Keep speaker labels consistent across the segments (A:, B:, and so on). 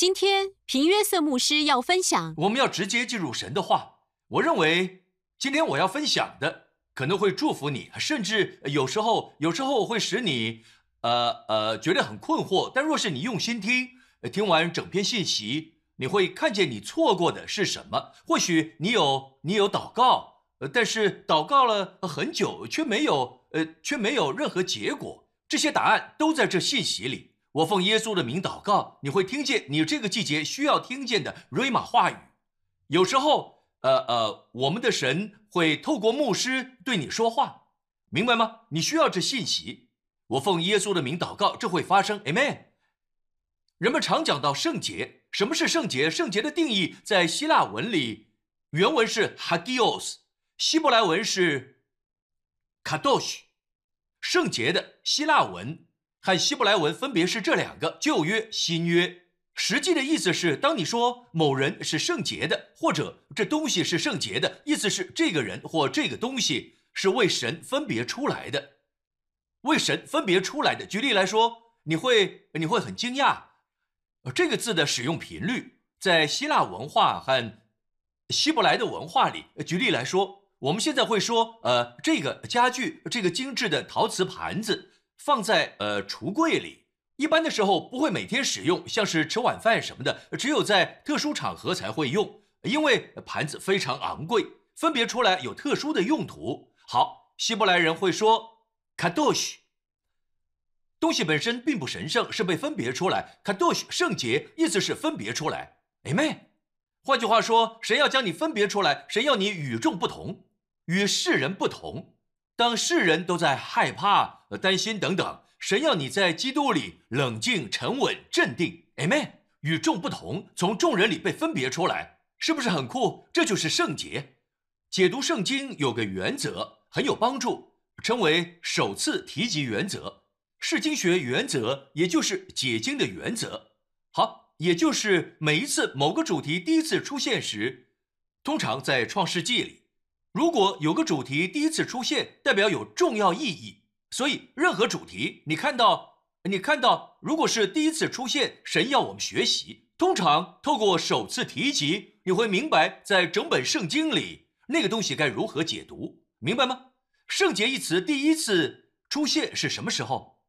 A: 今天平约瑟牧师要分享，
B: 我们要直接进入神的话。我认为今天我要分享的可能会祝福你，甚至有时候有时候会使你呃呃觉得很困惑。但若是你用心听，听完整篇信息，你会看见你错过的是什么。或许你有你有祷告，呃，但是祷告了很久却没有呃却没有任何结果。这些答案都在这信息里。我奉耶稣的名祷告，你会听见你这个季节需要听见的瑞玛话语。有时候，呃呃，我们的神会透过牧师对你说话，明白吗？你需要这信息。我奉耶稣的名祷告，这会发生。Amen。人们常讲到圣洁，什么是圣洁？圣洁的定义在希腊文里，原文是 hagios，希伯来文是 kadosh。圣洁的希腊文。和希伯来文分别是这两个旧约、新约，实际的意思是，当你说某人是圣洁的，或者这东西是圣洁的，意思是这个人或这个东西是为神分别出来的，为神分别出来的。举例来说，你会你会很惊讶，这个字的使用频率在希腊文化和希伯来的文化里。举例来说，我们现在会说，呃，这个家具，这个精致的陶瓷盘子。放在呃橱柜里，一般的时候不会每天使用，像是吃晚饭什么的，只有在特殊场合才会用，因为盘子非常昂贵，分别出来有特殊的用途。好，希伯来人会说 kadosh，东西本身并不神圣，是被分别出来。kadosh 圣洁，意思是分别出来。Amen。换句话说，神要将你分别出来，神要你与众不同，与世人不同。当世人都在害怕、呃担心等等，神要你在基督里冷静、沉稳、镇定。Amen。与众不同，从众人里被分别出来，是不是很酷？这就是圣洁。解读圣经有个原则很有帮助，称为首次提及原则。释经学原则，也就是解经的原则。好，也就是每一次某个主题第一次出现时，通常在创世纪里。如果有个主题第一次出现，代表有重要意义。所以，任何主题，你看到，你看到，如果是第一次出现，神要我们学习。通常透过首次提及，你会明白，在整本圣经里，那个东西该如何解读，明白吗？圣洁一词第一次出现是什么时候？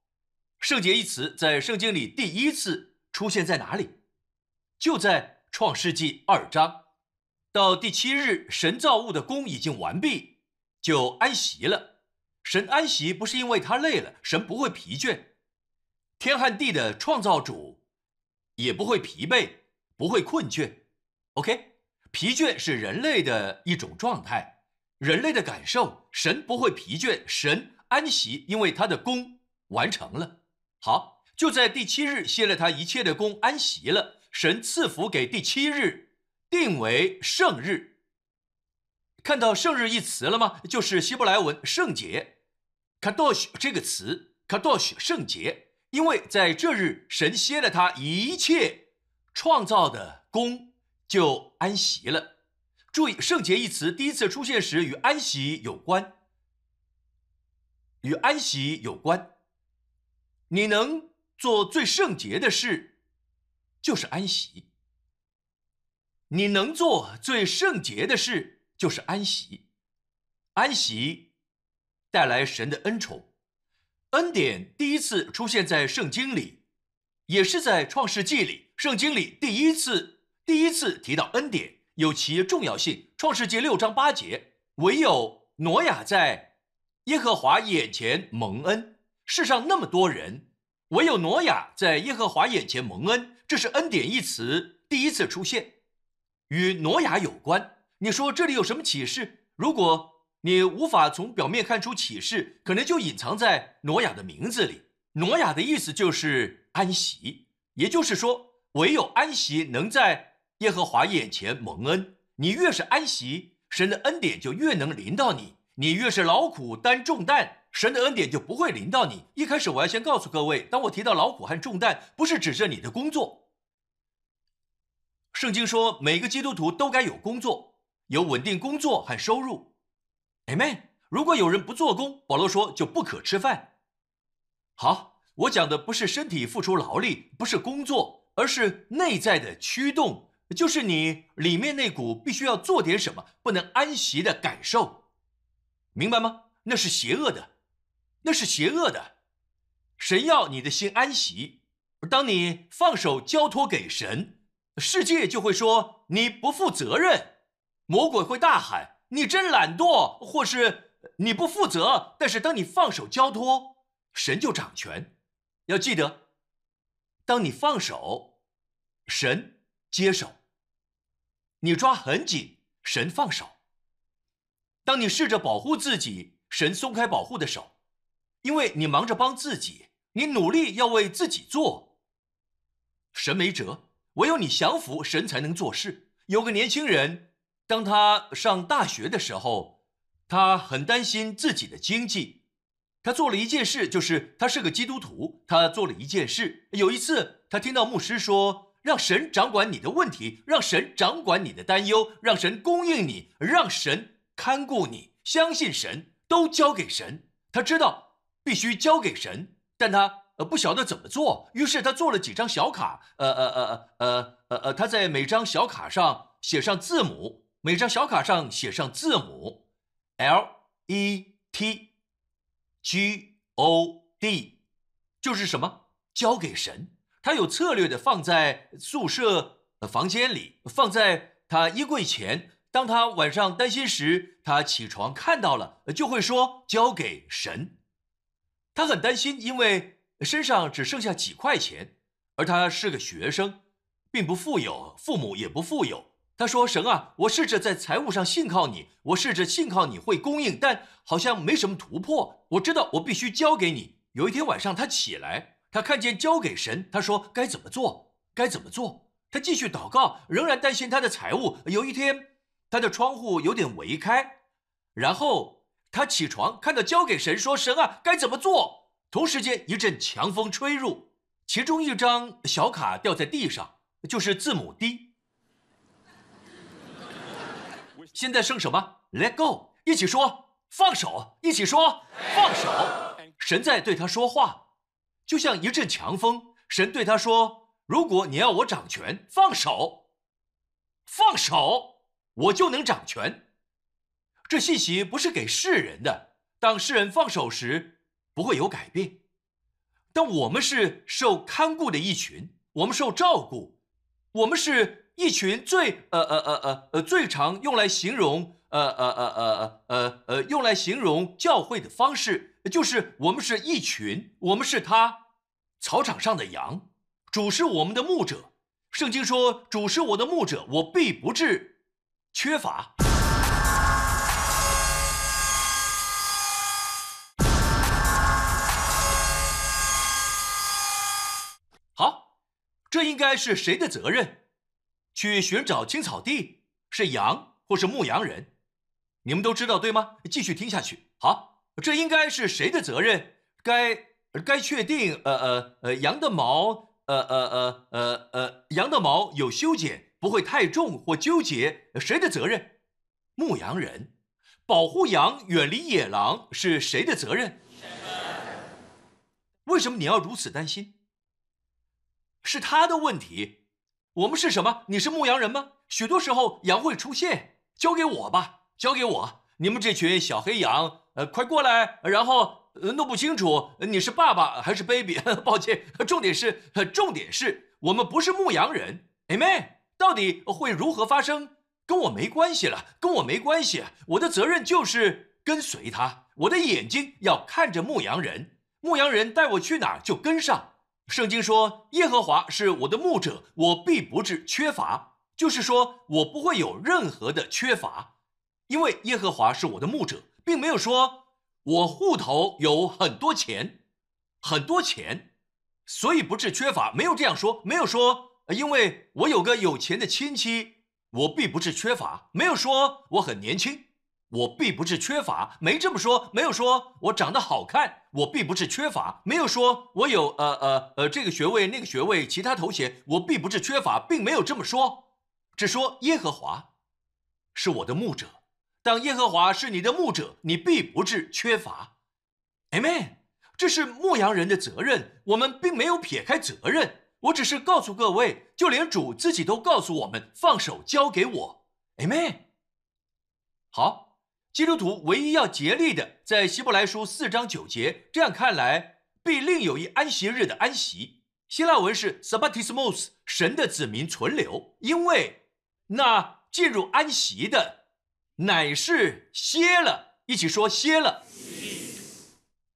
B: 圣洁一词在圣经里第一次出现在哪里？就在创世纪二章。到第七日，神造物的功已经完毕，就安息了。神安息不是因为他累了，神不会疲倦。天和地的创造主也不会疲惫，不会困倦。OK，疲倦是人类的一种状态，人类的感受。神不会疲倦，神安息，因为他的功完成了。好，就在第七日歇了他一切的功，安息了。神赐福给第七日。定为圣日，看到“圣日”一词了吗？就是希伯来文“圣洁 ”，kadosh 这个词，kadosh 圣洁，因为在这日神歇了他一切创造的功，就安息了。注意，“圣洁”一词第一次出现时与安息有关，与安息有关。你能做最圣洁的事，就是安息。你能做最圣洁的事，就是安息。安息带来神的恩宠，恩典第一次出现在圣经里，也是在创世纪里。圣经里第一次第一次提到恩典，有其重要性。创世纪六章八节，唯有挪亚在耶和华眼前蒙恩。世上那么多人，唯有挪亚在耶和华眼前蒙恩，这是恩典一词第一次出现。与挪亚有关，你说这里有什么启示？如果你无法从表面看出启示，可能就隐藏在挪亚的名字里。挪亚的意思就是安息，也就是说，唯有安息能在耶和华眼前蒙恩。你越是安息，神的恩典就越能临到你；你越是劳苦担重担，神的恩典就不会临到你。一开始我要先告诉各位，当我提到劳苦和重担，不是指着你的工作。圣经说，每个基督徒都该有工作，有稳定工作和收入。Amen。如果有人不做工，保罗说就不可吃饭。好，我讲的不是身体付出劳力，不是工作，而是内在的驱动，就是你里面那股必须要做点什么、不能安息的感受，明白吗？那是邪恶的，那是邪恶的。神要你的心安息，当你放手交托给神，世界就会说你不负责任，魔鬼会大喊你真懒惰，或是你不负责。但是当你放手交托，神就掌权。要记得，当你放手，神接手；你抓很紧，神放手。当你试着保护自己，神松开保护的手，因为你忙着帮自己。你努力要为自己做，神没辙，唯有你降服，神才能做事。有个年轻人，当他上大学的时候，他很担心自己的经济，他做了一件事，就是他是个基督徒，他做了一件事。有一次，他听到牧师说：“让神掌管你的问题，让神掌管你的担忧，让神供应你，让神看顾你，相信神，都交给神。”他知道必须交给神。但他呃不晓得怎么做，于是他做了几张小卡，呃呃呃呃呃呃，他在每张小卡上写上字母，每张小卡上写上字母，L E T G O D，就是什么？交给神。他有策略的放在宿舍房间里，放在他衣柜前。当他晚上担心时，他起床看到了，就会说交给神。他很担心，因为身上只剩下几块钱，而他是个学生，并不富有，父母也不富有。他说：“神啊，我试着在财务上信靠你，我试着信靠你会供应，但好像没什么突破。我知道我必须交给你。”有一天晚上，他起来，他看见交给神，他说：“该怎么做？该怎么做？”他继续祷告，仍然担心他的财务。有一天，他的窗户有点围开，然后。他起床，看到交给神，说：“神啊，该怎么做？”同时间，一阵强风吹入，其中一张小卡掉在地上，就是字母 D。现在剩什么？Let go，一起说放手，一起说放手。神在对他说话，就像一阵强风。神对他说：“如果你要我掌权，放手，放手，我就能掌权。”这信息不是给世人的。当世人放手时，不会有改变。但我们是受看顾的一群，我们受照顾，我们是一群最呃呃呃呃呃最常用来形容呃呃呃呃呃呃用来形容教会的方式，就是我们是一群，我们是他草场上的羊，主是我们的牧者。圣经说，主是我的牧者，我必不至缺乏。好这应该是谁的责任？去寻找青草地是羊或是牧羊人？你们都知道对吗？继续听下去。好，这应该是谁的责任？该该确定。呃呃呃，羊的毛，呃呃呃呃呃，羊的毛有修剪，不会太重或纠结。谁的责任？牧羊人。保护羊远离野狼是谁的责任？为什么你要如此担心？是他的问题，我们是什么？你是牧羊人吗？许多时候羊会出现，交给我吧，交给我。你们这群小黑羊，呃，快过来。然后呃弄不清楚你是爸爸还是 baby，抱歉。重点是，重点是我们不是牧羊人。A 妹。到底会如何发生，跟我没关系了，跟我没关系。我的责任就是跟随他，我的眼睛要看着牧羊人，牧羊人带我去哪儿就跟上。圣经说：“耶和华是我的牧者，我必不致缺乏。”就是说我不会有任何的缺乏，因为耶和华是我的牧者，并没有说我户头有很多钱，很多钱，所以不致缺乏。没有这样说，没有说，因为我有个有钱的亲戚，我必不至缺乏。没有说我很年轻。我必不是缺乏，没这么说，没有说我长得好看，我必不是缺乏，没有说我有呃呃呃这个学位那个学位其他头衔，我必不是缺乏，并没有这么说，只说耶和华是我的牧者，当耶和华是你的牧者，你必不是缺乏，Amen。这是牧羊人的责任，我们并没有撇开责任，我只是告诉各位，就连主自己都告诉我们，放手交给我。Amen。好，基督徒唯一要竭力的，在希伯来书四章九节，这样看来，必另有一安息日的安息。希腊文是 s a b a t i s m o s 神的子民存留，因为那进入安息的，乃是歇了，一起说歇了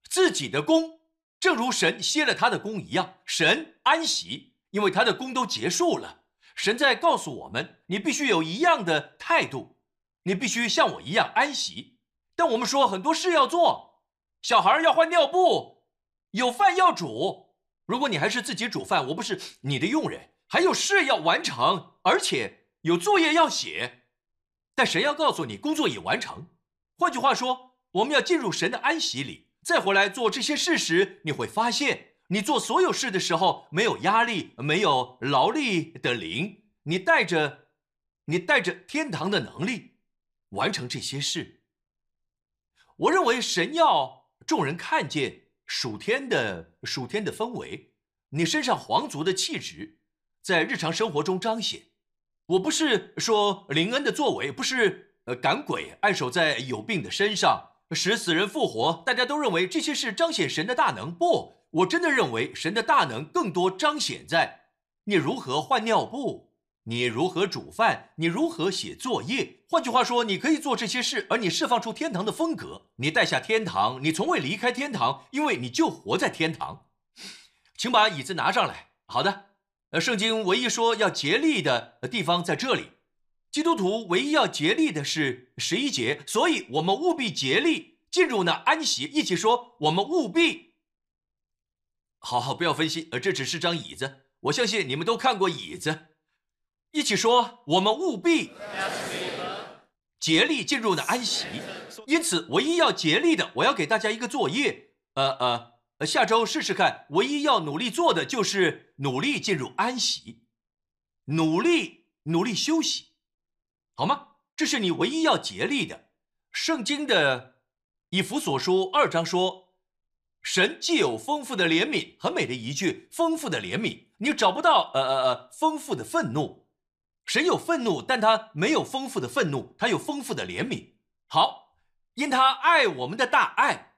B: 自己的功，正如神歇了他的功一样，神安息，因为他的功都结束了。神在告诉我们，你必须有一样的态度，你必须像我一样安息。但我们说很多事要做，小孩要换尿布，有饭要煮。如果你还是自己煮饭，我不是你的佣人，还有事要完成，而且有作业要写。但神要告诉你，工作已完成。换句话说，我们要进入神的安息里，再回来做这些事时，你会发现，你做所有事的时候没有压力，没有劳力的灵，你带着，你带着天堂的能力完成这些事。我认为神要众人看见。属天的属天的氛围，你身上皇族的气质，在日常生活中彰显。我不是说林恩的作为，不是呃赶鬼按守在有病的身上，使死人复活，大家都认为这些是彰显神的大能。不，我真的认为神的大能更多彰显在你如何换尿布。你如何煮饭？你如何写作业？换句话说，你可以做这些事，而你释放出天堂的风格。你带下天堂，你从未离开天堂，因为你就活在天堂。请把椅子拿上来。好的。呃，圣经唯一说要竭力的地方在这里。基督徒唯一要竭力的是十一节，所以我们务必竭力进入那安息。一起说，我们务必。好好，不要分析。呃，这只是张椅子。我相信你们都看过椅子。一起说，我们务必竭力进入的安息。因此，唯一要竭力的，我要给大家一个作业。呃呃，下周试试看。唯一要努力做的就是努力进入安息，努力努力休息，好吗？这是你唯一要竭力的。圣经的以弗所书二章说，神既有丰富的怜悯，很美的一句，丰富的怜悯。你找不到呃呃呃丰富的愤怒。神有愤怒，但他没有丰富的愤怒，他有丰富的怜悯。好，因他爱我们的大爱，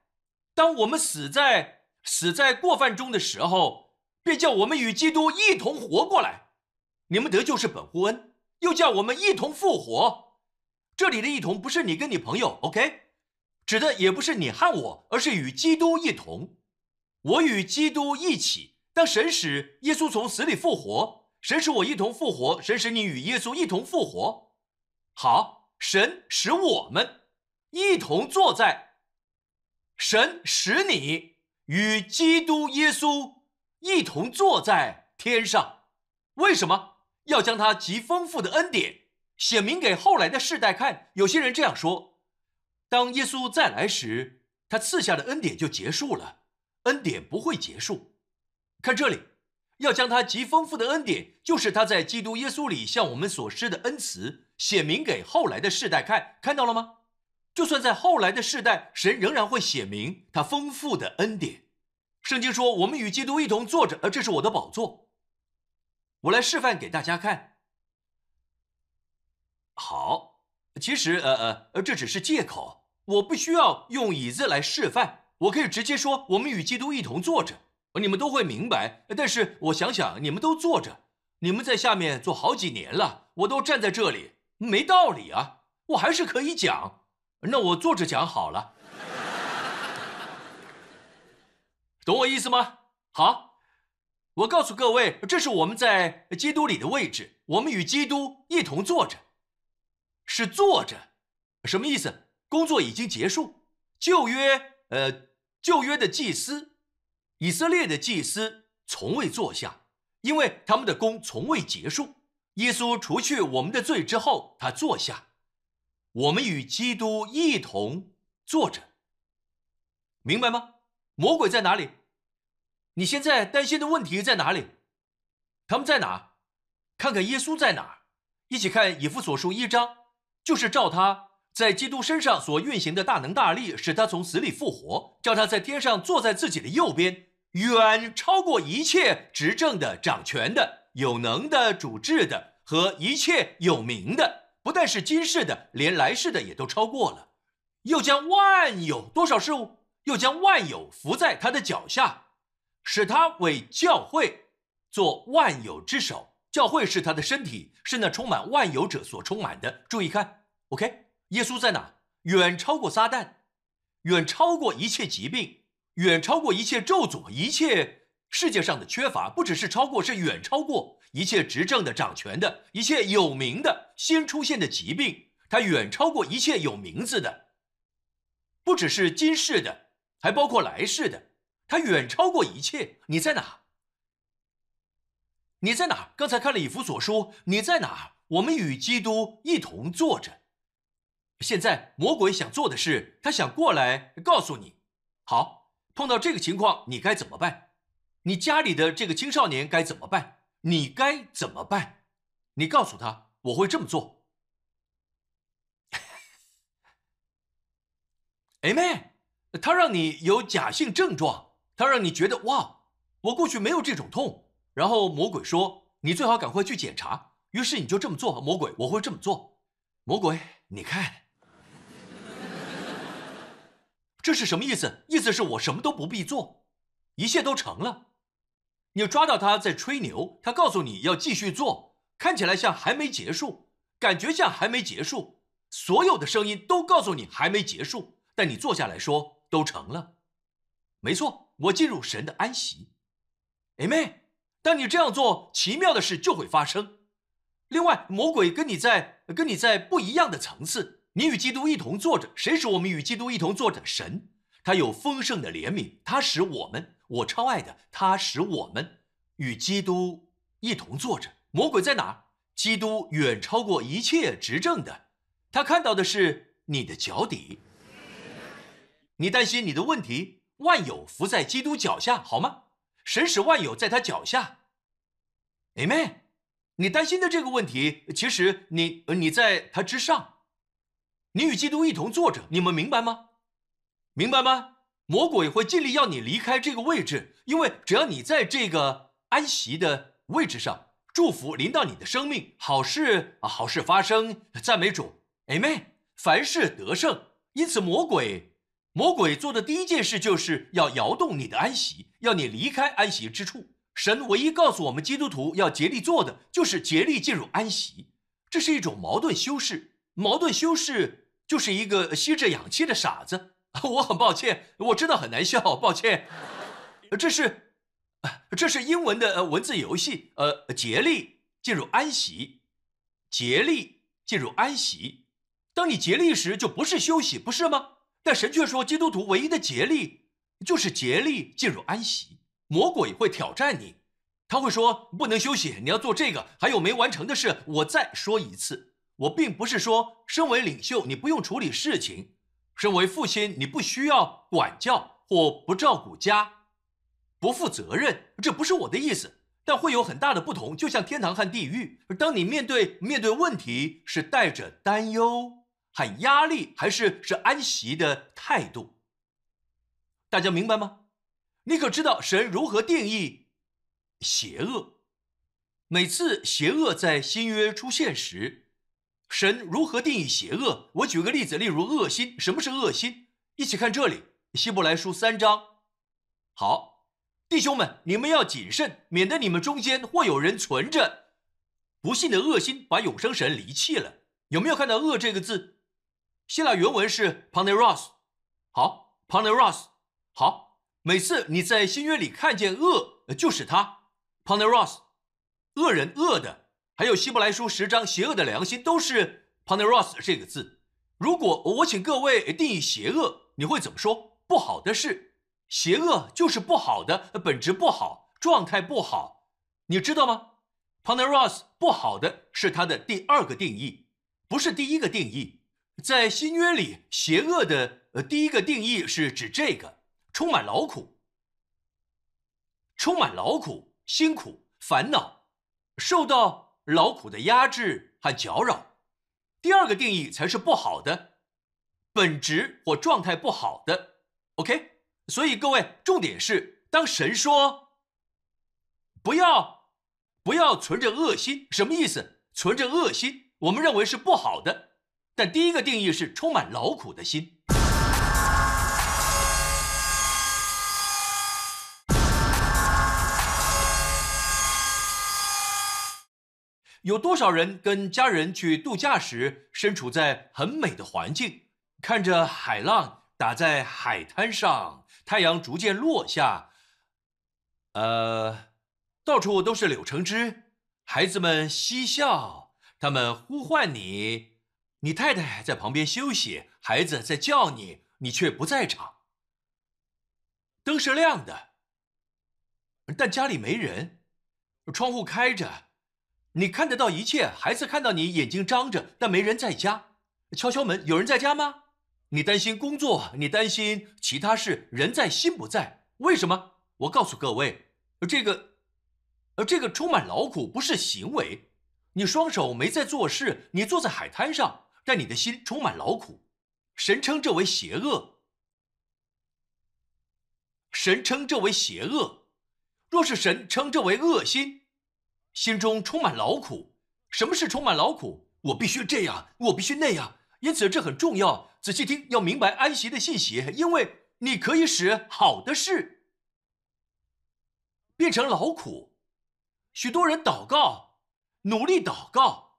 B: 当我们死在死在过犯中的时候，便叫我们与基督一同活过来。你们得救是本乎恩，又叫我们一同复活。这里的一同不是你跟你朋友，OK，指的也不是你和我，而是与基督一同。我与基督一起，当神使耶稣从死里复活。神使我一同复活，神使你与耶稣一同复活。好，神使我们一同坐在，神使你与基督耶稣一同坐在天上。为什么要将他极丰富的恩典显明给后来的世代看？有些人这样说：当耶稣再来时，他赐下的恩典就结束了，恩典不会结束。看这里。要将他极丰富的恩典，就是他在基督耶稣里向我们所施的恩慈，显明给后来的世代看，看到了吗？就算在后来的世代，神仍然会显明他丰富的恩典。圣经说：“我们与基督一同坐着，而这是我的宝座。”我来示范给大家看。好，其实呃呃呃，这只是借口，我不需要用椅子来示范，我可以直接说：“我们与基督一同坐着。”你们都会明白，但是我想想，你们都坐着，你们在下面坐好几年了，我都站在这里，没道理啊！我还是可以讲，那我坐着讲好了，懂我意思吗？好，我告诉各位，这是我们在基督里的位置，我们与基督一同坐着，是坐着，什么意思？工作已经结束，旧约，呃，旧约的祭司。以色列的祭司从未坐下，因为他们的功从未结束。耶稣除去我们的罪之后，他坐下。我们与基督一同坐着，明白吗？魔鬼在哪里？你现在担心的问题在哪里？他们在哪？看看耶稣在哪？一起看以弗所书一章，就是照他在基督身上所运行的大能大力，使他从死里复活，叫他在天上坐在自己的右边。远超过一切执政的、掌权的、有能的、主治的和一切有名的，不但是今世的，连来世的也都超过了。又将万有多少事物，又将万有伏在他的脚下，使他为教会做万有之首。教会是他的身体，是那充满万有者所充满的。注意看，OK，耶稣在哪？远超过撒旦，远超过一切疾病，远超过一切咒诅，一切世界上的缺乏，不只是超过，是远超过一切执政的、掌权的，一切有名的、新出现的疾病，它远超过一切有名字的，不只是今世的，还包括来世的，它远超过一切。你在哪？你在哪？刚才看了以弗所书，你在哪？我们与基督一同坐着。现在魔鬼想做的是，他想过来告诉你：好，碰到这个情况，你该怎么办？你家里的这个青少年该怎么办？你该怎么办？你告诉他，我会这么做。哎妹，他让你有假性症状，他让你觉得哇，我过去没有这种痛。然后魔鬼说：“你最好赶快去检查。”于是你就这么做。魔鬼，我会这么做。魔鬼，你看，这是什么意思？意思是我什么都不必做，一切都成了。你抓到他在吹牛，他告诉你要继续做，看起来像还没结束，感觉像还没结束，所有的声音都告诉你还没结束，但你坐下来说都成了。没错，我进入神的安息。哎妹。当你这样做，奇妙的事就会发生。另外，魔鬼跟你在跟你在不一样的层次。你与基督一同坐着，谁使我们与基督一同坐着？神，他有丰盛的怜悯，他使我们，我超爱的，他使我们与基督一同坐着。魔鬼在哪？基督远超过一切执政的，他看到的是你的脚底。你担心你的问题，万有伏在基督脚下，好吗？神使万有在他脚下，Amen。你担心的这个问题，其实你你在他之上，你与基督一同坐着，你们明白吗？明白吗？魔鬼会尽力要你离开这个位置，因为只要你在这个安息的位置上，祝福临到你的生命，好事啊，好事发生，赞美主，Amen。凡事得胜，因此魔鬼。魔鬼做的第一件事就是要摇动你的安息，要你离开安息之处。神唯一告诉我们基督徒要竭力做的，就是竭力进入安息。这是一种矛盾修饰，矛盾修饰就是一个吸着氧气的傻子。我很抱歉，我知道很难笑，抱歉。这是，这是英文的文字游戏。呃，竭力进入安息，竭力进入安息。当你竭力时，就不是休息，不是吗？但神却说，基督徒唯一的竭力就是竭力进入安息。魔鬼会挑战你，他会说不能休息，你要做这个，还有没完成的事。我再说一次，我并不是说身为领袖你不用处理事情，身为父亲你不需要管教或不照顾家，不负责任，这不是我的意思。但会有很大的不同，就像天堂和地狱。当你面对面对问题，是带着担忧。和压力，还是是安息的态度？大家明白吗？你可知道神如何定义邪恶？每次邪恶在新约出现时，神如何定义邪恶？我举个例子，例如恶心。什么是恶心？一起看这里，希伯来书三章。好，弟兄们，你们要谨慎，免得你们中间或有人存着不幸的恶心，把永生神离弃了。有没有看到“恶”这个字？希腊原文是 paneros，好 paneros，好。每次你在新约里看见恶，就是他 paneros，恶人恶的。还有希伯来书十章邪恶的良心都是 paneros 这个字。如果我请各位定义邪恶，你会怎么说？不好的事，邪恶就是不好的，本质不好，状态不好，你知道吗？paneros 不好的是它的第二个定义，不是第一个定义。在新约里，邪恶的呃第一个定义是指这个充满劳苦、充满劳苦、辛苦、烦恼，受到劳苦的压制和搅扰。第二个定义才是不好的，本质或状态不好的。OK，所以各位，重点是。当神说不要不要存着恶心，什么意思？存着恶心，我们认为是不好的。但第一个定义是充满劳苦的心。有多少人跟家人去度假时，身处在很美的环境，看着海浪打在海滩上，太阳逐渐落下，呃，到处都是柳橙汁，孩子们嬉笑，他们呼唤你，你太太在旁边休息，孩子在叫你，你却不在场，灯是亮的，但家里没人，窗户开着。你看得到一切，孩子看到你眼睛张着，但没人在家。敲敲门，有人在家吗？你担心工作，你担心其他事，人在心不在。为什么？我告诉各位，这个，呃，这个充满劳苦不是行为。你双手没在做事，你坐在海滩上，但你的心充满劳苦。神称这为邪恶。神称这为邪恶。若是神称这为恶心。心中充满劳苦，什么是充满劳苦？我必须这样，我必须那样，因此这很重要。仔细听，要明白安息的信息，因为你可以使好的事变成劳苦。许多人祷告，努力祷告，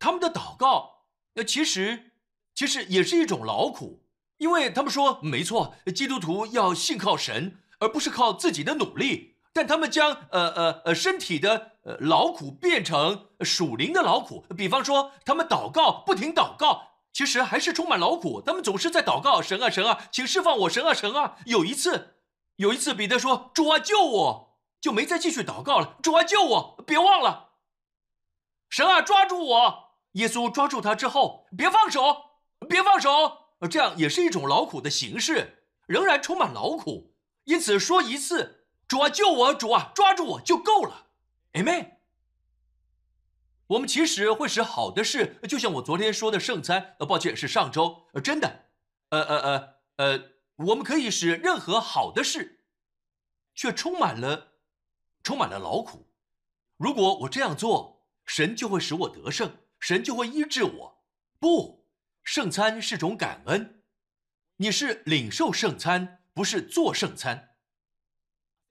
B: 他们的祷告，呃，其实其实也是一种劳苦，因为他们说，没错，基督徒要信靠神，而不是靠自己的努力。但他们将呃呃呃身体的呃劳苦变成属灵的劳苦，比方说他们祷告不停祷告，其实还是充满劳苦。他们总是在祷告，神啊神啊，请释放我，神啊神啊。有一次，有一次彼得说主啊救我，就没再继续祷告了。主啊救我，别忘了，神啊抓住我。耶稣抓住他之后，别放手，别放手。这样也是一种劳苦的形式，仍然充满劳苦。因此说一次。主啊，救我！主啊，抓住我就够了。Amen。我们其实会使好的事，就像我昨天说的圣餐，呃，抱歉，是上周，呃，真的，呃呃呃呃，我们可以使任何好的事，却充满了，充满了劳苦。如果我这样做，神就会使我得胜，神就会医治我。不，圣餐是种感恩，你是领受圣餐，不是做圣餐。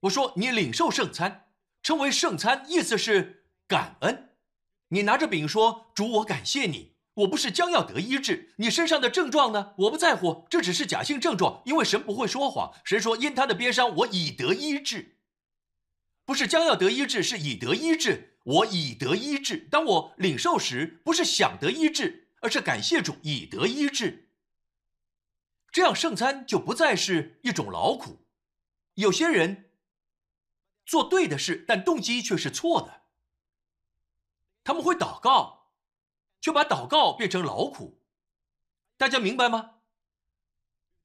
B: 我说你领受圣餐，称为圣餐，意思是感恩。你拿着饼说：“主，我感谢你，我不是将要得医治。你身上的症状呢？我不在乎，这只是假性症状，因为神不会说谎。神说：因他的鞭伤，我已得医治。不是将要得医治，是已得医治。我已得医治。当我领受时，不是想得医治，而是感谢主已得医治。这样圣餐就不再是一种劳苦。有些人。做对的事，但动机却是错的。他们会祷告，却把祷告变成劳苦。大家明白吗？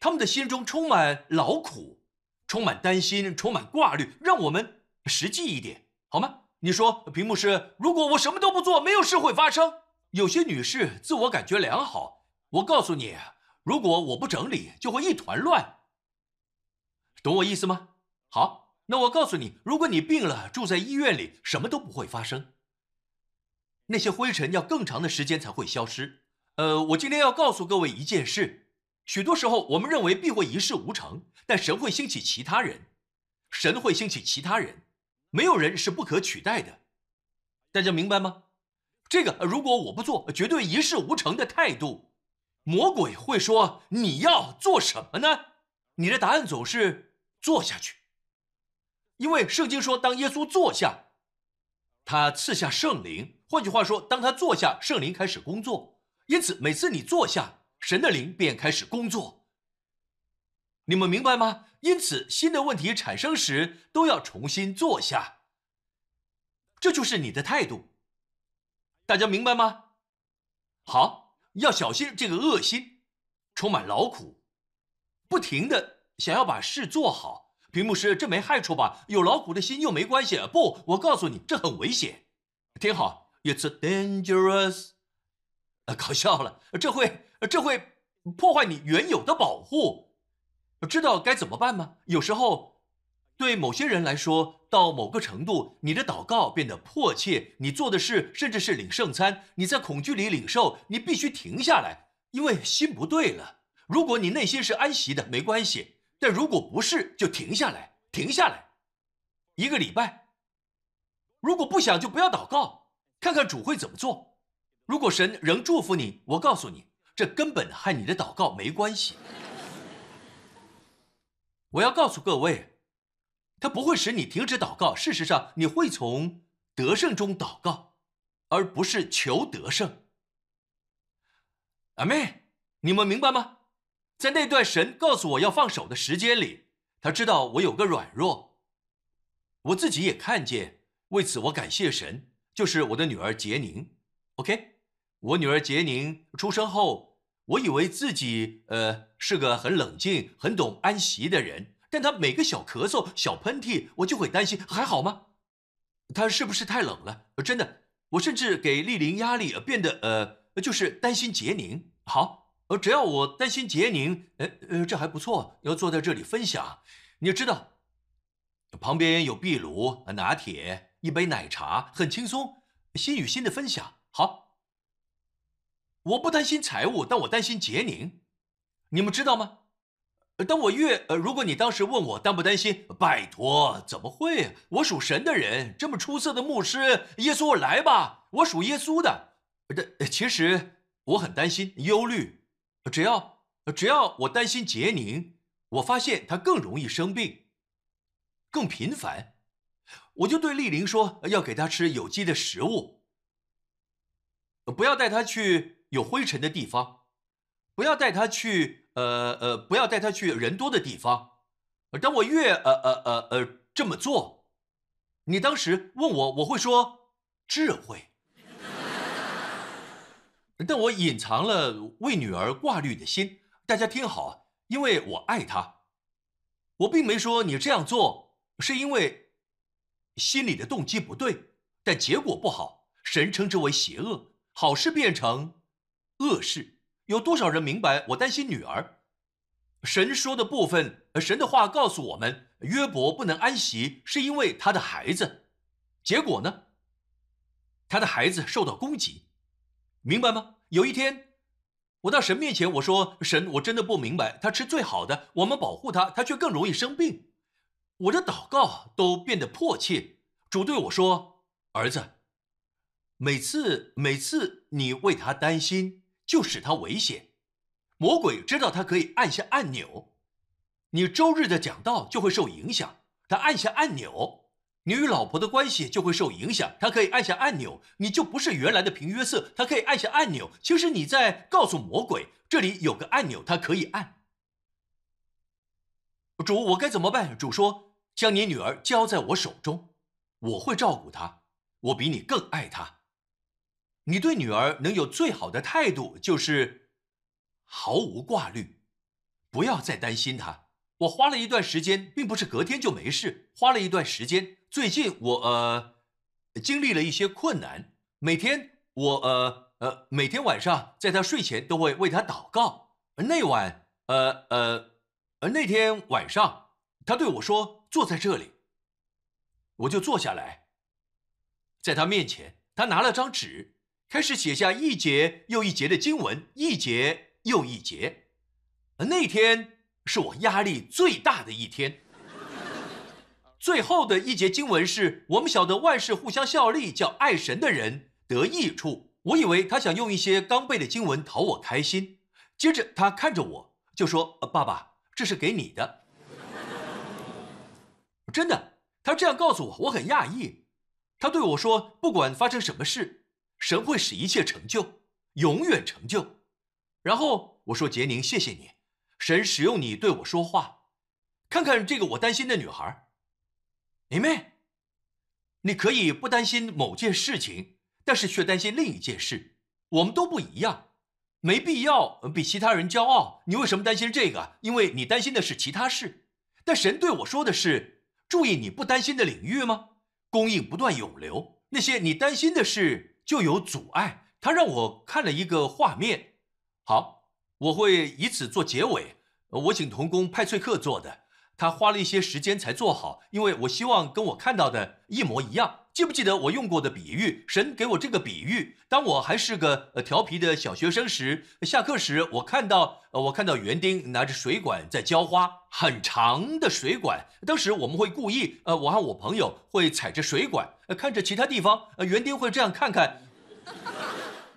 B: 他们的心中充满劳苦，充满担心，充满挂虑。让我们实际一点，好吗？你说，屏幕是，如果我什么都不做，没有事会发生。有些女士自我感觉良好，我告诉你，如果我不整理，就会一团乱。懂我意思吗？好。那我告诉你，如果你病了，住在医院里，什么都不会发生。那些灰尘要更长的时间才会消失。呃，我今天要告诉各位一件事：许多时候，我们认为必会一事无成，但神会兴起其他人，神会兴起其他人，没有人是不可取代的。大家明白吗？这个如果我不做，绝对一事无成的态度，魔鬼会说：“你要做什么呢？”你的答案总是做下去。因为圣经说，当耶稣坐下，他赐下圣灵。换句话说，当他坐下，圣灵开始工作。因此，每次你坐下，神的灵便开始工作。你们明白吗？因此，新的问题产生时，都要重新坐下。这就是你的态度。大家明白吗？好，要小心这个恶心，充满劳苦，不停的想要把事做好。屏幕师，这没害处吧？有老虎的心又没关系。不，我告诉你，这很危险。听好，It's dangerous。呃，搞笑了，这会这会破坏你原有的保护。知道该怎么办吗？有时候对某些人来说，到某个程度，你的祷告变得迫切，你做的事甚至是领圣餐，你在恐惧里领受，你必须停下来，因为心不对了。如果你内心是安息的，没关系；但如果不是，就停下来，停下来，一个礼拜。如果不想，就不要祷告，看看主会怎么做。如果神仍祝福你，我告诉你，这根本和你的祷告没关系。我要告诉各位，它不会使你停止祷告。事实上，你会从得胜中祷告，而不是求得胜。阿妹，你们明白吗？在那段神告诉我要放手的时间里，他知道我有个软弱，我自己也看见，为此我感谢神。就是我的女儿杰宁，OK，我女儿杰宁出生后，我以为自己呃是个很冷静、很懂安息的人，但她每个小咳嗽、小喷嚏，我就会担心还好吗？她是不是太冷了？真的，我甚至给丽玲压力，变得呃就是担心杰宁。好。呃，只要我担心杰宁，呃呃，这还不错。要坐在这里分享，你知道，旁边有壁炉、拿铁、一杯奶茶，很轻松，心与心的分享。好，我不担心财务，但我担心杰宁。你们知道吗？当我越……呃，如果你当时问我担不担心，拜托，怎么会？我属神的人，这么出色的牧师，耶稣，来吧，我属耶稣的。这其实我很担心，忧虑。只要只要我担心杰宁，我发现他更容易生病，更频繁，我就对丽玲说要给他吃有机的食物，不要带他去有灰尘的地方，不要带他去呃呃不要带他去人多的地方。当我越呃呃呃呃这么做，你当时问我，我会说智慧。但我隐藏了为女儿挂虑的心，大家听好，因为我爱她。我并没说你这样做是因为心里的动机不对，但结果不好，神称之为邪恶，好事变成恶事。有多少人明白？我担心女儿。神说的部分，神的话告诉我们，约伯不能安息，是因为他的孩子。结果呢？他的孩子受到攻击。明白吗？有一天，我到神面前，我说：“神，我真的不明白，他吃最好的，我们保护他，他却更容易生病。”我的祷告都变得迫切。主对我说：“儿子，每次每次你为他担心，就使他危险。魔鬼知道他可以按下按钮，你周日的讲道就会受影响。他按下按钮。”你与老婆的关系就会受影响。他可以按下按钮，你就不是原来的平约瑟。他可以按下按钮，其实你在告诉魔鬼，这里有个按钮，他可以按。主，我该怎么办？主说：“将你女儿交在我手中，我会照顾她。我比你更爱她。你对女儿能有最好的态度，就是毫无挂虑，不要再担心她。我花了一段时间，并不是隔天就没事，花了一段时间。”最近我呃经历了一些困难，每天我呃呃每天晚上在他睡前都会为他祷告。那晚呃呃呃那天晚上，他对我说：“坐在这里。”我就坐下来，在他面前，他拿了张纸，开始写下一节又一节的经文，一节又一节。那天是我压力最大的一天。最后的一节经文是我们晓得万事互相效力，叫爱神的人得益处。我以为他想用一些刚背的经文讨我开心，接着他看着我就说：“爸爸，这是给你的。”真的，他这样告诉我，我很讶异。他对我说：“不管发生什么事，神会使一切成就，永远成就。”然后我说：“杰宁，谢谢你，神使用你对我说话。看看这个我担心的女孩。”妹妹，你可以不担心某件事情，但是却担心另一件事。我们都不一样，没必要比其他人骄傲。你为什么担心这个？因为你担心的是其他事。但神对我说的是：注意你不担心的领域吗？供应不断涌流。那些你担心的事就有阻碍。他让我看了一个画面。好，我会以此做结尾。我请童工派翠克做的。他花了一些时间才做好，因为我希望跟我看到的一模一样。记不记得我用过的比喻？神给我这个比喻：当我还是个呃调皮的小学生时，下课时我看到呃我看到园丁拿着水管在浇花，很长的水管。当时我们会故意呃我和我朋友会踩着水管，呃看着其他地方，呃园丁会这样看看。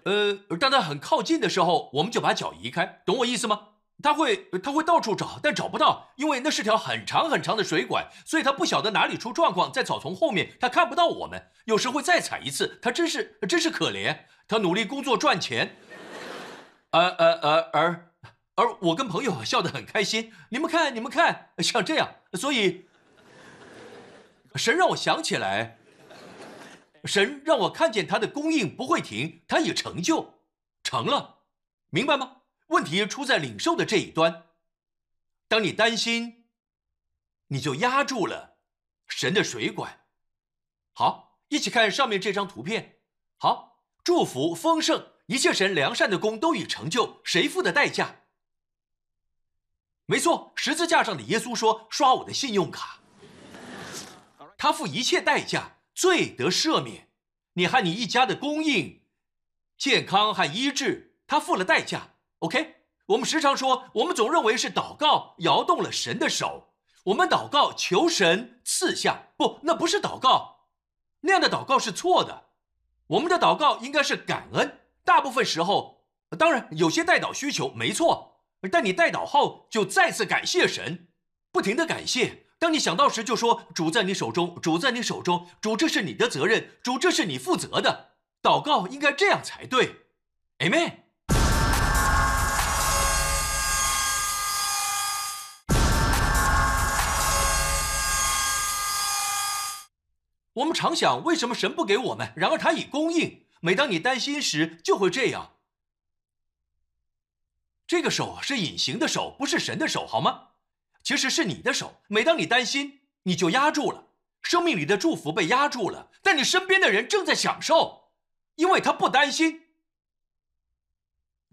B: 呃，当他很靠近的时候，我们就把脚移开，懂我意思吗？他会他会到处找，但找不到，因为那是条很长很长的水管，所以他不晓得哪里出状况，在草丛后面，他看不到我们。有时会再踩一次，他真是真是可怜。他努力工作赚钱，而而而而而我跟朋友笑得很开心。你们看，你们看，像这样，所以神让我想起来。神让我看见他的供应不会停，他也成就，成了，明白吗？问题出在领受的这一端。当你担心，你就压住了神的水管。好，一起看上面这张图片。好，祝福丰盛，一切神良善的功都已成就。谁付的代价？没错，十字架上的耶稣说：“刷我的信用卡。”他付一切代价。罪得赦免，你和你一家的供应、健康和医治，他付了代价。OK，我们时常说，我们总认为是祷告摇动了神的手，我们祷告求神赐下，不，那不是祷告，那样的祷告是错的。我们的祷告应该是感恩。大部分时候，当然有些代祷需求没错，但你代祷后就再次感谢神，不停的感谢。当你想到时，就说：“主在你手中，主在你手中，主这是你的责任，主这是你负责的。”祷告应该这样才对，Amen。我们常想，为什么神不给我们？然而他已供应。每当你担心时，就会这样。这个手是隐形的手，不是神的手，好吗？其实是你的手，每当你担心，你就压住了，生命里的祝福被压住了。但你身边的人正在享受，因为他不担心，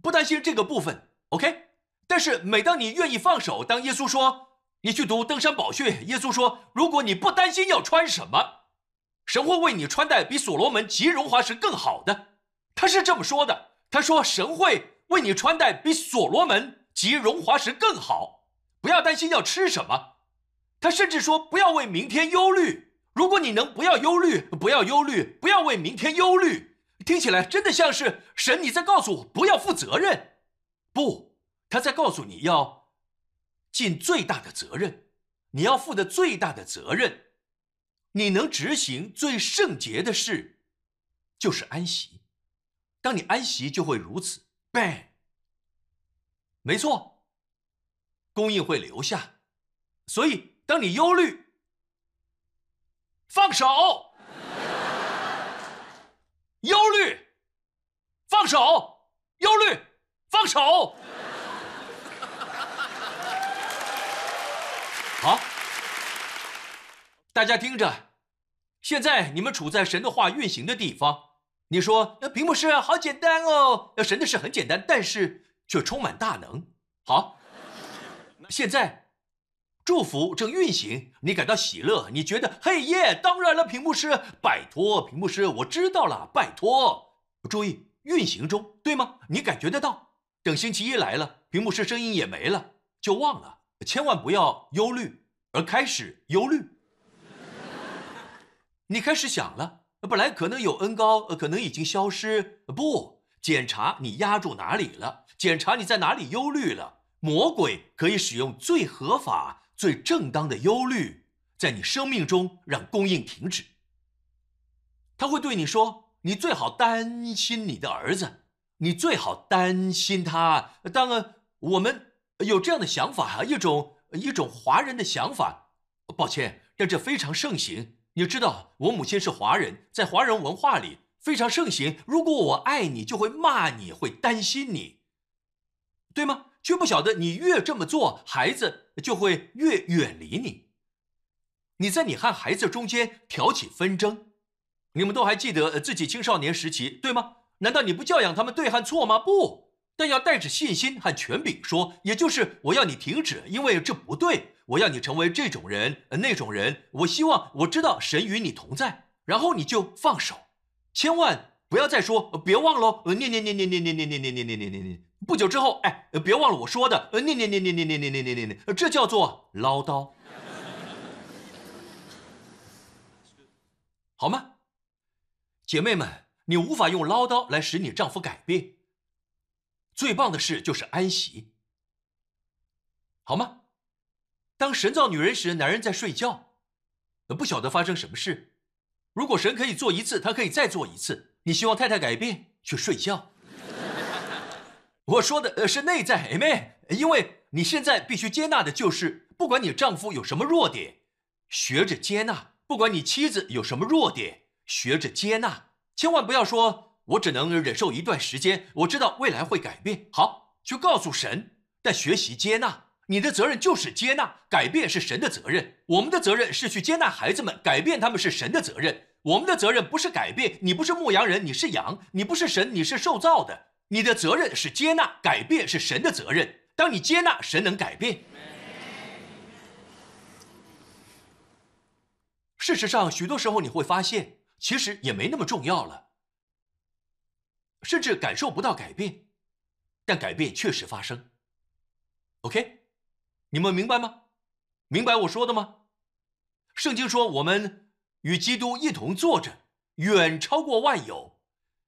B: 不担心这个部分，OK。但是每当你愿意放手，当耶稣说你去读登山宝训，耶稣说，如果你不担心要穿什么，神会为你穿戴比所罗门极荣华时更好的。他是这么说的，他说神会为你穿戴比所罗门极荣华时更好。不要担心要吃什么，他甚至说不要为明天忧虑。如果你能不要忧虑，不要忧虑，不要为明天忧虑，听起来真的像是神你在告诉我不要负责任。不，他在告诉你要尽最大的责任，你要负的最大的责任，你能执行最圣洁的事，就是安息。当你安息，就会如此。对没错。供应会留下，所以当你忧虑，放手；忧虑，放手；忧虑，放手。好，大家听着，现在你们处在神的话运行的地方。你说，那屏幕师好简单哦，神的事很简单，但是却充满大能。好。现在，祝福正运行，你感到喜乐，你觉得嘿耶！当然了，屏幕师，拜托，屏幕师，我知道了，拜托。注意，运行中，对吗？你感觉得到。等星期一来了，屏幕师声音也没了，就忘了。千万不要忧虑，而开始忧虑。你开始想了，本来可能有恩高，可能已经消失。不，检查你压住哪里了，检查你在哪里忧虑了。魔鬼可以使用最合法、最正当的忧虑，在你生命中让供应停止。他会对你说：“你最好担心你的儿子，你最好担心他。”当然，我们有这样的想法，一种一种华人的想法。抱歉，但这非常盛行。你知道，我母亲是华人，在华人文化里非常盛行。如果我爱你，就会骂你，会担心你，对吗？却不晓得，你越这么做，孩子就会越远离你。你在你和孩子中间挑起纷争。你们都还记得自己青少年时期，对吗？难道你不教养他们对和错吗？不，但要带着信心和权柄说，也就是我要你停止，因为这不对。我要你成为这种人，那种人。我希望我知道神与你同在，然后你就放手，千万不要再说，别忘了念念念念念念念念念念念念念念。不久之后，哎，别忘了我说的，念念念念念念念念念念念，这叫做唠叨，好吗？姐妹们，你无法用唠叨来使你丈夫改变。最棒的事就是安息，好吗？当神造女人时，男人在睡觉，不晓得发生什么事。如果神可以做一次，他可以再做一次。你希望太太改变，去睡觉。我说的呃是内在，amen。因为你现在必须接纳的就是，不管你丈夫有什么弱点，学着接纳；不管你妻子有什么弱点，学着接纳。千万不要说。我只能忍受一段时间，我知道未来会改变。好，去告诉神，但学习接纳。你的责任就是接纳，改变是神的责任。我们的责任是去接纳孩子们，改变他们是神的责任。我们的责任不是改变，你不是牧羊人，你是羊，你不是神，你是受造的。你的责任是接纳，改变是神的责任。当你接纳，神能改变。事实上，许多时候你会发现，其实也没那么重要了。甚至感受不到改变，但改变确实发生。OK，你们明白吗？明白我说的吗？圣经说我们与基督一同坐着，远超过万有。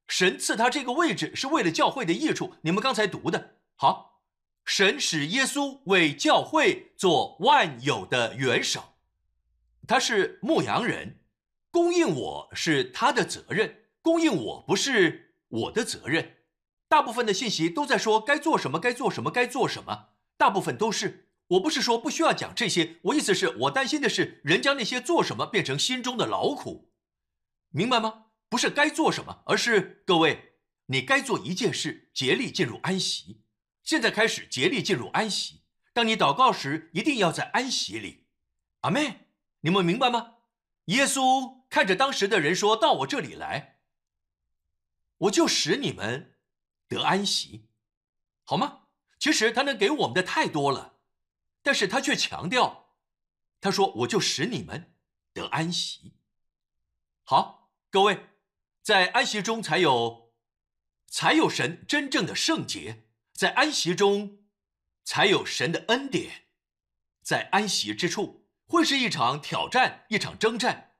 B: 神赐他这个位置是为了教会的益处。你们刚才读的好，神使耶稣为教会做万有的元首，他是牧羊人，供应我是他的责任，供应我不是。我的责任，大部分的信息都在说该做什么，该做什么，该做什么。大部分都是，我不是说不需要讲这些，我意思是我担心的是人将那些做什么变成心中的劳苦，明白吗？不是该做什么，而是各位，你该做一件事，竭力进入安息。现在开始竭力进入安息。当你祷告时，一定要在安息里。阿妹，你们明白吗？耶稣看着当时的人说到我这里来。我就使你们得安息，好吗？其实他能给我们的太多了，但是他却强调，他说我就使你们得安息。好，各位，在安息中才有，才有神真正的圣洁，在安息中才有神的恩典，在安息之处会是一场挑战，一场征战，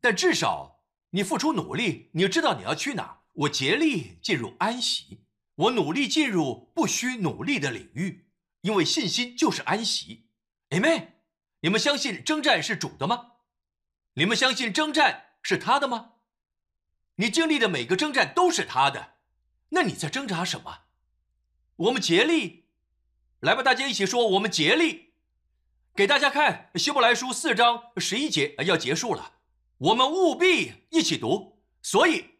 B: 但至少你付出努力，你知道你要去哪。我竭力进入安息，我努力进入不需努力的领域，因为信心就是安息。Amen。你们相信征战是主的吗？你们相信征战是他的吗？你经历的每个征战都是他的，那你在挣扎什么？我们竭力，来吧，大家一起说，我们竭力，给大家看希伯来书四章十一节要结束了，我们务必一起读，所以。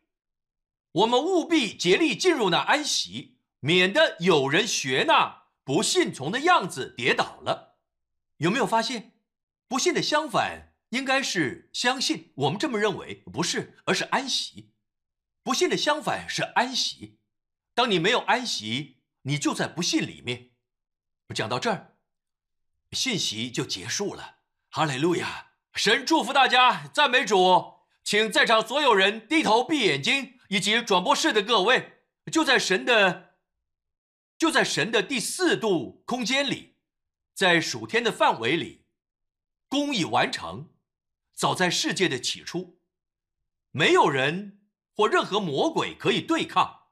B: 我们务必竭力进入那安息，免得有人学那不信从的样子跌倒了。有没有发现，不信的相反应该是相信？我们这么认为，不是，而是安息。不信的相反是安息。当你没有安息，你就在不信里面。讲到这儿，信息就结束了。哈利路亚！神祝福大家，赞美主。请在场所有人低头闭眼睛。以及转播室的各位，就在神的，就在神的第四度空间里，在属天的范围里，功已完成。早在世界的起初，没有人或任何魔鬼可以对抗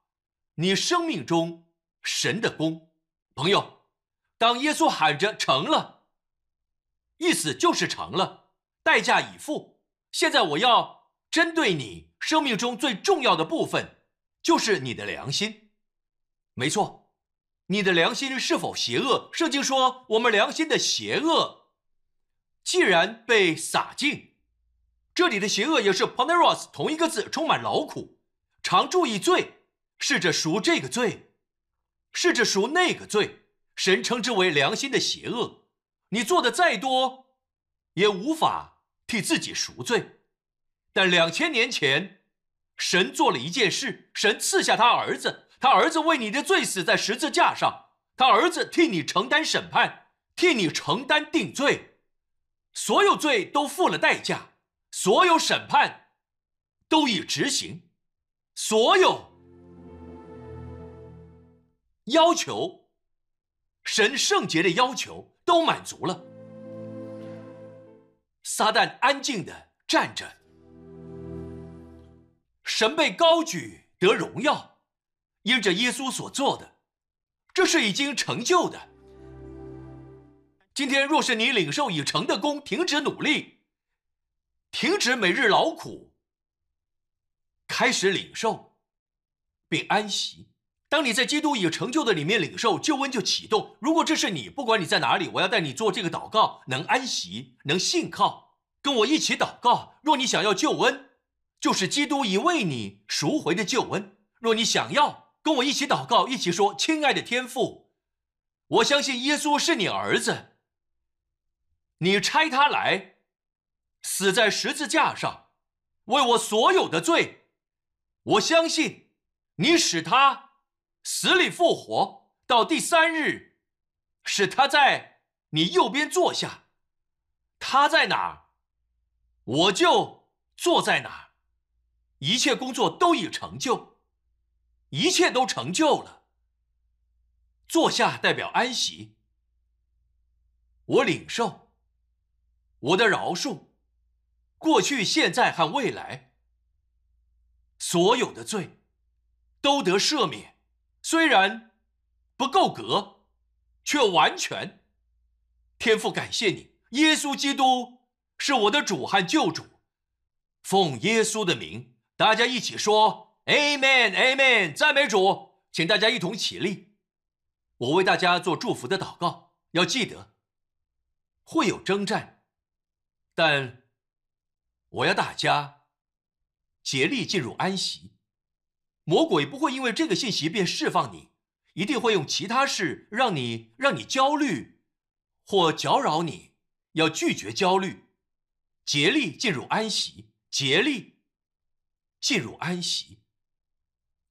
B: 你生命中神的功。朋友，当耶稣喊着成了，意思就是成了，代价已付。现在我要针对你。生命中最重要的部分就是你的良心，没错，你的良心是否邪恶？圣经说，我们良心的邪恶既然被洒尽，这里的邪恶也是 poneros 同一个字，充满劳苦，常注意罪，试着赎这个罪，试着赎那个罪，神称之为良心的邪恶。你做的再多，也无法替自己赎罪。但两千年前，神做了一件事，神赐下他儿子，他儿子为你的罪死在十字架上，他儿子替你承担审判，替你承担定罪，所有罪都付了代价，所有审判都已执行，所有要求，神圣洁的要求都满足了。撒旦安静的站着，神被高举得荣耀，因着耶稣所做的，这是已经成就的。今天若是你领受已成的功，停止努力，停止每日劳苦，开始领受并安息。当你在基督已成就的里面领受救恩就启动。如果这是你，不管你在哪里，我要带你做这个祷告，能安息，能信靠，跟我一起祷告。若你想要救恩，就是基督已为你赎回的救恩。若你想要跟我一起祷告，一起说：“亲爱的天父，我相信耶稣是你儿子，你差他来，死在十字架上，为我所有的罪。我相信你使他。”死里复活，到第三日，使他在你右边坐下。他在哪儿，我就坐在哪儿。一切工作都已成就，一切都成就了。坐下代表安息。我领受我的饶恕，过去、现在和未来，所有的罪都得赦免。虽然不够格，却完全。天父，感谢你，耶稣基督是我的主和救主。奉耶稣的名，大家一起说 “Amen”，Amen，赞美主。请大家一同起立，我为大家做祝福的祷告。要记得，会有征战，但我要大家竭力进入安息。魔鬼不会因为这个信息便释放你，一定会用其他事让你让你焦虑，或搅扰你。要拒绝焦虑，竭力进入安息，竭力进入安息。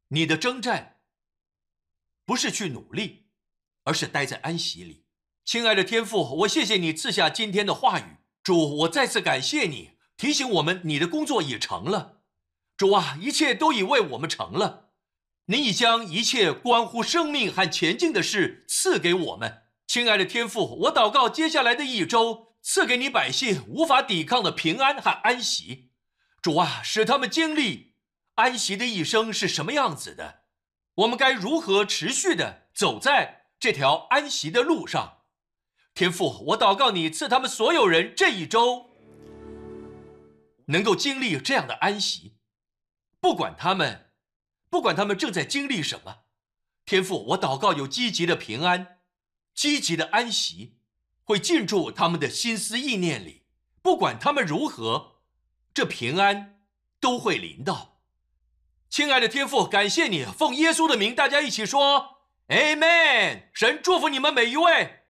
B: 你的征战不是去努力，而是待在安息里。亲爱的天父，我谢谢你赐下今天的话语。主，我再次感谢你提醒我们，你的工作已成了。主啊，一切都已为我们成了。你已将一切关乎生命和前进的事赐给我们，亲爱的天父，我祷告接下来的一周赐给你百姓无法抵抗的平安和安息。主啊，使他们经历安息的一生是什么样子的？我们该如何持续的走在这条安息的路上？天父，我祷告你赐他们所有人这一周能够经历这样的安息。不管他们，不管他们正在经历什么，天父，我祷告有积极的平安，积极的安息，会进驻他们的心思意念里。不管他们如何，这平安都会临到。亲爱的天父，感谢你，奉耶稣的名，大家一起说 Amen。神祝福你们每一位。